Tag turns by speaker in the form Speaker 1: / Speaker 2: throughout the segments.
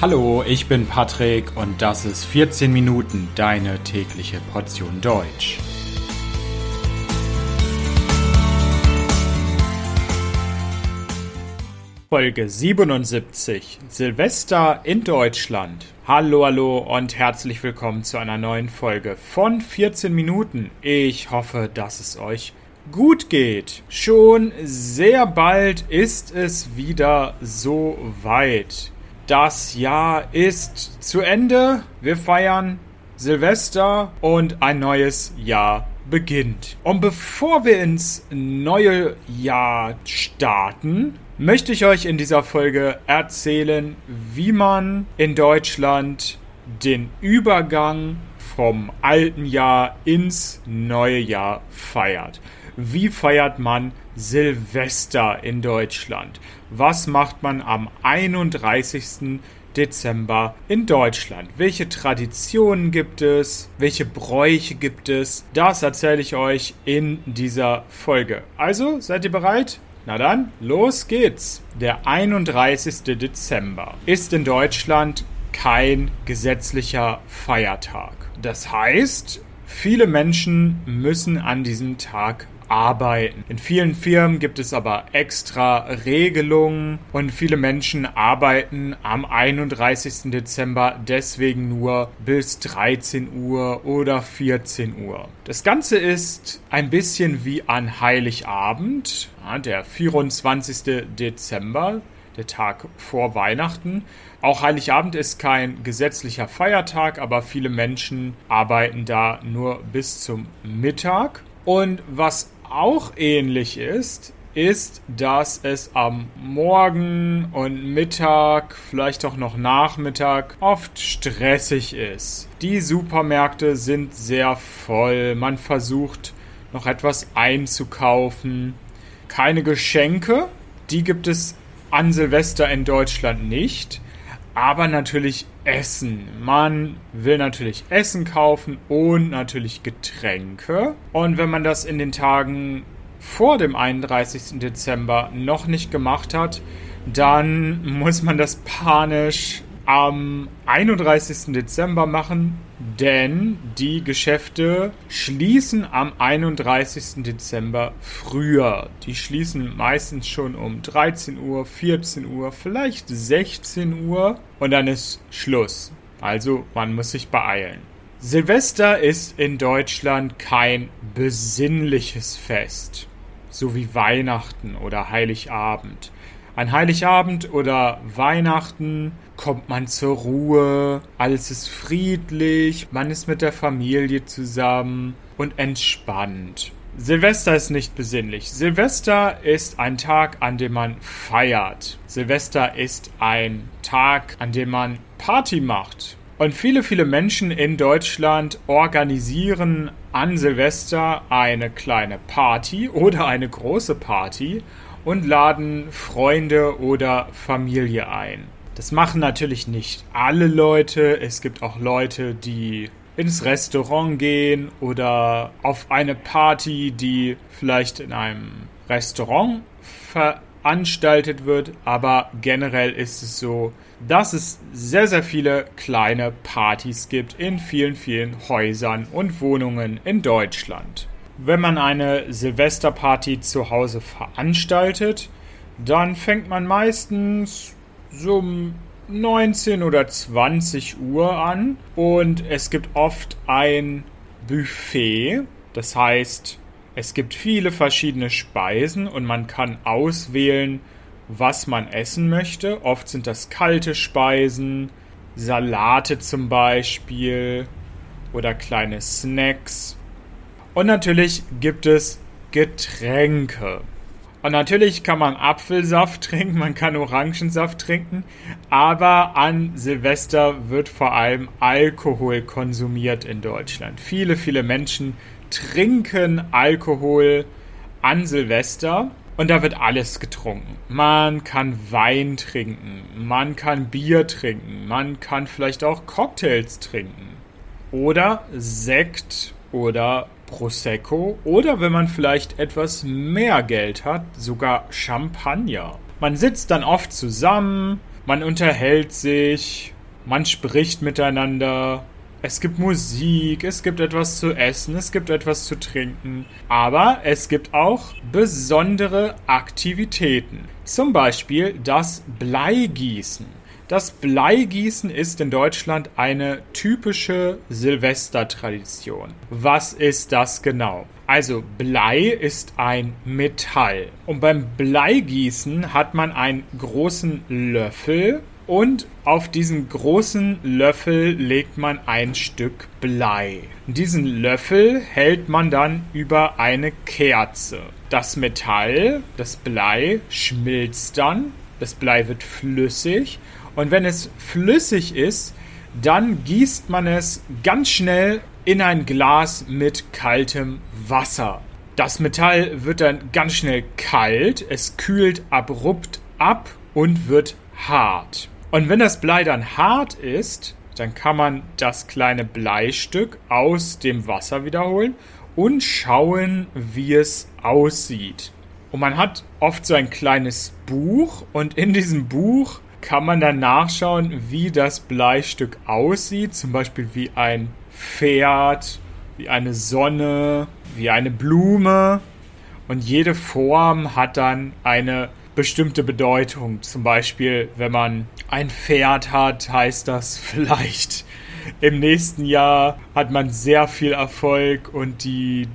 Speaker 1: Hallo, ich bin Patrick und das ist 14 Minuten deine tägliche Portion Deutsch. Folge 77 Silvester in Deutschland. Hallo, hallo und herzlich willkommen zu einer neuen Folge von 14 Minuten. Ich hoffe, dass es euch gut geht. Schon sehr bald ist es wieder so weit. Das Jahr ist zu Ende. Wir feiern Silvester und ein neues Jahr beginnt. Und bevor wir ins neue Jahr starten, möchte ich euch in dieser Folge erzählen, wie man in Deutschland den Übergang vom alten Jahr ins neue Jahr feiert. Wie feiert man Silvester in Deutschland? Was macht man am 31. Dezember in Deutschland? Welche Traditionen gibt es? Welche Bräuche gibt es? Das erzähle ich euch in dieser Folge. Also, seid ihr bereit? Na dann, los geht's. Der 31. Dezember ist in Deutschland kein gesetzlicher Feiertag. Das heißt, viele Menschen müssen an diesem Tag arbeiten. In vielen Firmen gibt es aber extra Regelungen und viele Menschen arbeiten am 31. Dezember deswegen nur bis 13 Uhr oder 14 Uhr. Das Ganze ist ein bisschen wie an Heiligabend, der 24. Dezember der Tag vor Weihnachten. Auch Heiligabend ist kein gesetzlicher Feiertag, aber viele Menschen arbeiten da nur bis zum Mittag. Und was auch ähnlich ist, ist, dass es am Morgen und Mittag, vielleicht auch noch Nachmittag, oft stressig ist. Die Supermärkte sind sehr voll, man versucht noch etwas einzukaufen. Keine Geschenke, die gibt es an Silvester in Deutschland nicht aber natürlich Essen. Man will natürlich Essen kaufen und natürlich Getränke. Und wenn man das in den Tagen vor dem 31. Dezember noch nicht gemacht hat, dann muss man das panisch am 31. Dezember machen, denn die Geschäfte schließen am 31. Dezember früher. Die schließen meistens schon um 13 Uhr, 14 Uhr, vielleicht 16 Uhr und dann ist Schluss. Also man muss sich beeilen. Silvester ist in Deutschland kein besinnliches Fest, so wie Weihnachten oder Heiligabend. An Heiligabend oder Weihnachten kommt man zur Ruhe, alles ist friedlich, man ist mit der Familie zusammen und entspannt. Silvester ist nicht besinnlich. Silvester ist ein Tag, an dem man feiert. Silvester ist ein Tag, an dem man Party macht. Und viele, viele Menschen in Deutschland organisieren an Silvester eine kleine Party oder eine große Party und laden Freunde oder Familie ein. Das machen natürlich nicht alle Leute. Es gibt auch Leute, die ins Restaurant gehen oder auf eine Party, die vielleicht in einem Restaurant veranstaltet wird. Aber generell ist es so, dass es sehr, sehr viele kleine Partys gibt in vielen, vielen Häusern und Wohnungen in Deutschland. Wenn man eine Silvesterparty zu Hause veranstaltet, dann fängt man meistens so um 19 oder 20 Uhr an und es gibt oft ein Buffet. Das heißt, es gibt viele verschiedene Speisen und man kann auswählen, was man essen möchte. Oft sind das kalte Speisen, Salate zum Beispiel oder kleine Snacks. Und natürlich gibt es Getränke. Und natürlich kann man Apfelsaft trinken, man kann Orangensaft trinken, aber an Silvester wird vor allem Alkohol konsumiert in Deutschland. Viele, viele Menschen trinken Alkohol an Silvester und da wird alles getrunken. Man kann Wein trinken, man kann Bier trinken, man kann vielleicht auch Cocktails trinken oder Sekt oder Prosecco oder wenn man vielleicht etwas mehr Geld hat, sogar Champagner. Man sitzt dann oft zusammen, man unterhält sich, man spricht miteinander, es gibt Musik, es gibt etwas zu essen, es gibt etwas zu trinken, aber es gibt auch besondere Aktivitäten. Zum Beispiel das Bleigießen. Das Bleigießen ist in Deutschland eine typische Silvestertradition. Was ist das genau? Also Blei ist ein Metall. Und beim Bleigießen hat man einen großen Löffel und auf diesen großen Löffel legt man ein Stück Blei. Diesen Löffel hält man dann über eine Kerze. Das Metall, das Blei, schmilzt dann. Das Blei wird flüssig. Und wenn es flüssig ist, dann gießt man es ganz schnell in ein Glas mit kaltem Wasser. Das Metall wird dann ganz schnell kalt, es kühlt abrupt ab und wird hart. Und wenn das Blei dann hart ist, dann kann man das kleine Bleistück aus dem Wasser wiederholen und schauen, wie es aussieht. Und man hat oft so ein kleines Buch und in diesem Buch kann man dann nachschauen, wie das Bleistück aussieht. Zum Beispiel wie ein Pferd, wie eine Sonne, wie eine Blume. Und jede Form hat dann eine bestimmte Bedeutung. Zum Beispiel, wenn man ein Pferd hat, heißt das vielleicht im nächsten Jahr hat man sehr viel Erfolg und die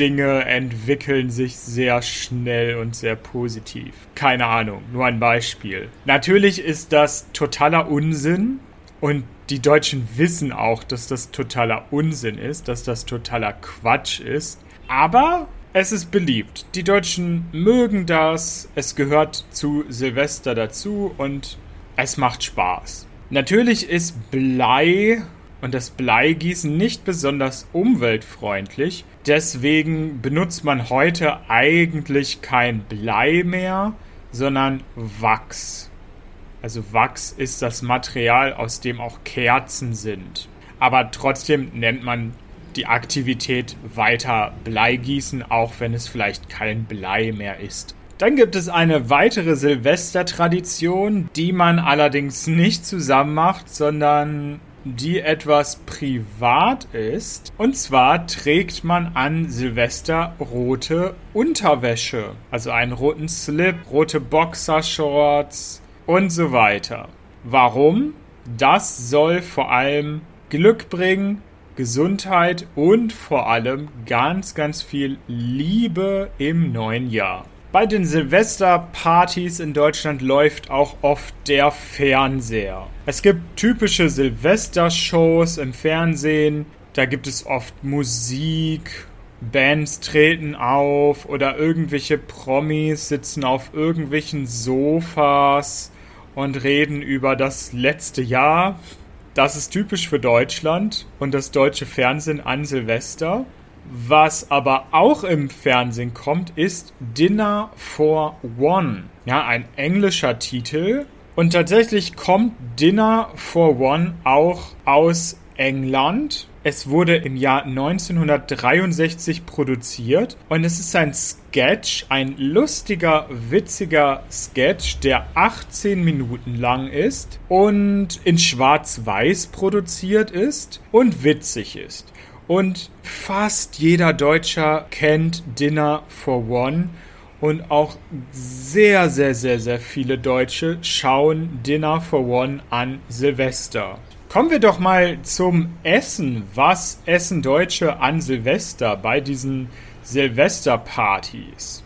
Speaker 1: Dinge entwickeln sich sehr schnell und sehr positiv. Keine Ahnung, nur ein Beispiel. Natürlich ist das totaler Unsinn und die Deutschen wissen auch, dass das totaler Unsinn ist, dass das totaler Quatsch ist. Aber es ist beliebt. Die Deutschen mögen das. Es gehört zu Silvester dazu und es macht Spaß. Natürlich ist Blei und das Bleigießen nicht besonders umweltfreundlich. Deswegen benutzt man heute eigentlich kein Blei mehr, sondern Wachs. Also Wachs ist das Material, aus dem auch Kerzen sind. Aber trotzdem nennt man die Aktivität weiter Bleigießen, auch wenn es vielleicht kein Blei mehr ist. Dann gibt es eine weitere Silvestertradition, die man allerdings nicht zusammen macht, sondern die etwas privat ist. Und zwar trägt man an Silvester rote Unterwäsche, also einen roten Slip, rote Boxershorts und so weiter. Warum? Das soll vor allem Glück bringen, Gesundheit und vor allem ganz, ganz viel Liebe im neuen Jahr. Bei den Silvesterpartys in Deutschland läuft auch oft der Fernseher. Es gibt typische Silvestershows im Fernsehen. Da gibt es oft Musik, Bands treten auf oder irgendwelche Promis sitzen auf irgendwelchen Sofas und reden über das letzte Jahr. Das ist typisch für Deutschland und das deutsche Fernsehen an Silvester. Was aber auch im Fernsehen kommt, ist Dinner for One. Ja, ein englischer Titel. Und tatsächlich kommt Dinner for One auch aus England. Es wurde im Jahr 1963 produziert und es ist ein Sketch, ein lustiger, witziger Sketch, der 18 Minuten lang ist und in Schwarz-Weiß produziert ist und witzig ist. Und fast jeder Deutscher kennt Dinner for One und auch sehr, sehr, sehr, sehr viele Deutsche schauen Dinner for One an Silvester. Kommen wir doch mal zum Essen. Was essen Deutsche an Silvester bei diesen Silvesterpartys?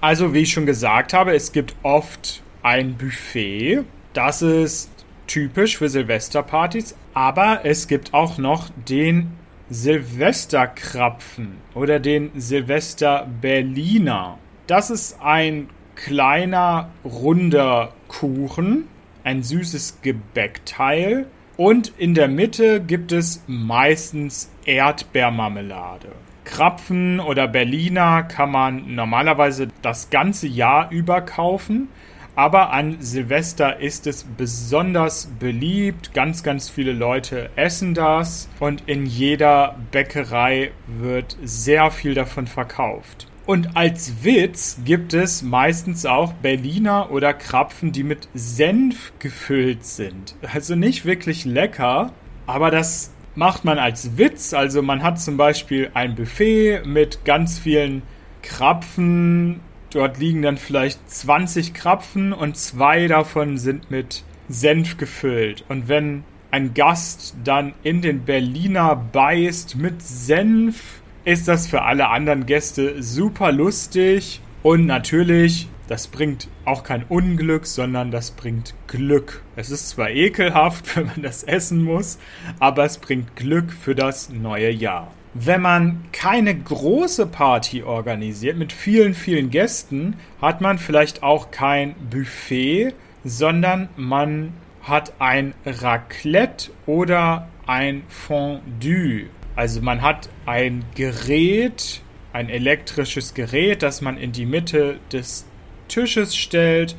Speaker 1: Also, wie ich schon gesagt habe, es gibt oft ein Buffet. Das ist typisch für Silvesterpartys. Aber es gibt auch noch den Silvesterkrapfen oder den Silvester Berliner. Das ist ein kleiner, runder Kuchen, ein süßes Gebäckteil und in der Mitte gibt es meistens Erdbeermarmelade. Krapfen oder Berliner kann man normalerweise das ganze Jahr über kaufen, aber an Silvester ist es besonders beliebt. Ganz, ganz viele Leute essen das und in jeder Bäckerei wird sehr viel davon verkauft. Und als Witz gibt es meistens auch Berliner oder Krapfen, die mit Senf gefüllt sind. Also nicht wirklich lecker, aber das macht man als Witz. Also man hat zum Beispiel ein Buffet mit ganz vielen Krapfen. Dort liegen dann vielleicht 20 Krapfen und zwei davon sind mit Senf gefüllt. Und wenn ein Gast dann in den Berliner beißt mit Senf, ist das für alle anderen Gäste super lustig. Und natürlich, das bringt auch kein Unglück, sondern das bringt Glück. Es ist zwar ekelhaft, wenn man das essen muss, aber es bringt Glück für das neue Jahr. Wenn man keine große Party organisiert mit vielen, vielen Gästen, hat man vielleicht auch kein Buffet, sondern man hat ein Raclette oder ein Fondue. Also man hat ein Gerät, ein elektrisches Gerät, das man in die Mitte des Tisches stellt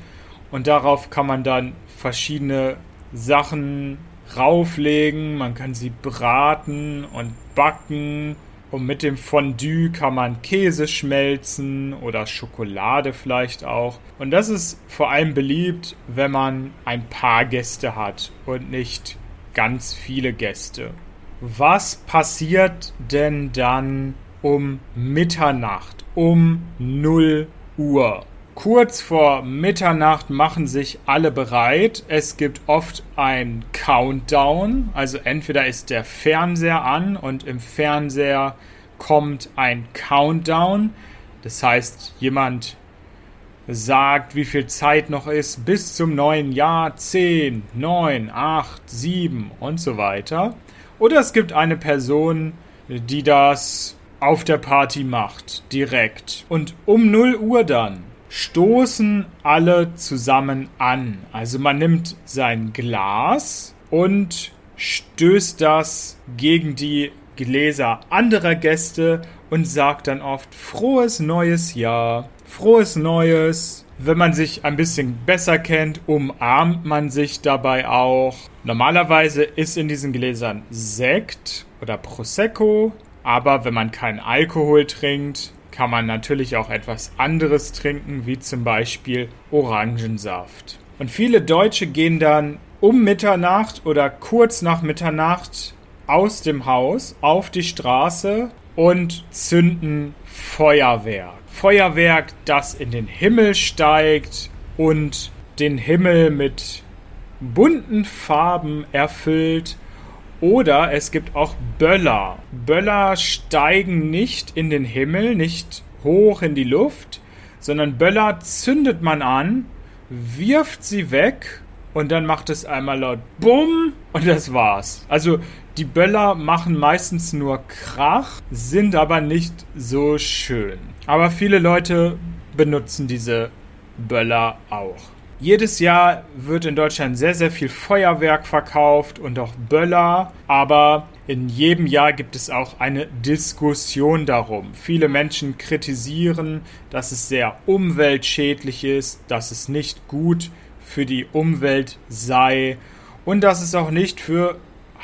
Speaker 1: und darauf kann man dann verschiedene Sachen rauflegen. Man kann sie braten und backen. Und mit dem Fondue kann man Käse schmelzen oder Schokolade vielleicht auch. Und das ist vor allem beliebt, wenn man ein paar Gäste hat und nicht ganz viele Gäste. Was passiert denn dann um Mitternacht, um 0 Uhr? Kurz vor Mitternacht machen sich alle bereit. Es gibt oft ein Countdown, also entweder ist der Fernseher an und im Fernseher kommt ein Countdown. Das heißt, jemand sagt, wie viel Zeit noch ist bis zum neuen Jahr. 10, 9, 8, 7 und so weiter. Oder es gibt eine Person, die das auf der Party macht, direkt. Und um 0 Uhr dann stoßen alle zusammen an. Also man nimmt sein Glas und stößt das gegen die Gläser anderer Gäste und sagt dann oft frohes neues Jahr, frohes neues. Wenn man sich ein bisschen besser kennt, umarmt man sich dabei auch. Normalerweise ist in diesen Gläsern Sekt oder Prosecco, aber wenn man keinen Alkohol trinkt, kann man natürlich auch etwas anderes trinken, wie zum Beispiel Orangensaft. Und viele Deutsche gehen dann um Mitternacht oder kurz nach Mitternacht aus dem Haus auf die Straße und zünden Feuerwerk. Feuerwerk, das in den Himmel steigt und den Himmel mit bunten Farben erfüllt. Oder es gibt auch Böller. Böller steigen nicht in den Himmel, nicht hoch in die Luft, sondern Böller zündet man an, wirft sie weg und dann macht es einmal laut Bumm und das war's. Also die Böller machen meistens nur Krach, sind aber nicht so schön. Aber viele Leute benutzen diese Böller auch. Jedes Jahr wird in Deutschland sehr, sehr viel Feuerwerk verkauft und auch Böller, aber in jedem Jahr gibt es auch eine Diskussion darum. Viele Menschen kritisieren, dass es sehr umweltschädlich ist, dass es nicht gut für die Umwelt sei und dass es auch nicht für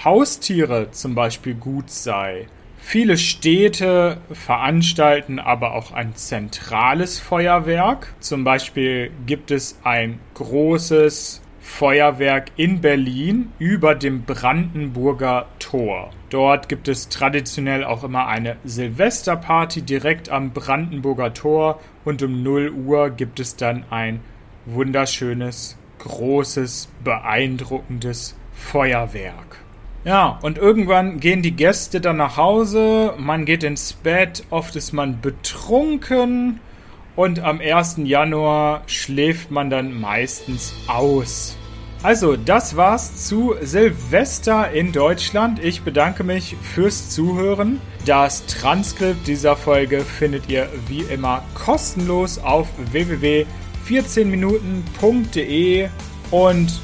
Speaker 1: Haustiere zum Beispiel gut sei. Viele Städte veranstalten aber auch ein zentrales Feuerwerk. Zum Beispiel gibt es ein großes Feuerwerk in Berlin über dem Brandenburger Tor. Dort gibt es traditionell auch immer eine Silvesterparty direkt am Brandenburger Tor und um 0 Uhr gibt es dann ein wunderschönes, großes, beeindruckendes Feuerwerk. Ja, und irgendwann gehen die Gäste dann nach Hause, man geht ins Bett, oft ist man betrunken und am 1. Januar schläft man dann meistens aus. Also, das war's zu Silvester in Deutschland. Ich bedanke mich fürs Zuhören. Das Transkript dieser Folge findet ihr wie immer kostenlos auf www.14minuten.de und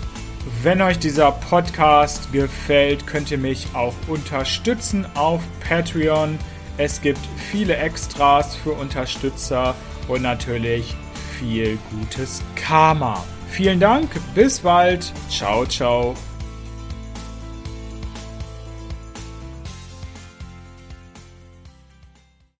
Speaker 1: wenn euch dieser Podcast gefällt, könnt ihr mich auch unterstützen auf Patreon. Es gibt viele Extras für Unterstützer und natürlich viel gutes Karma. Vielen Dank, bis bald. Ciao, ciao.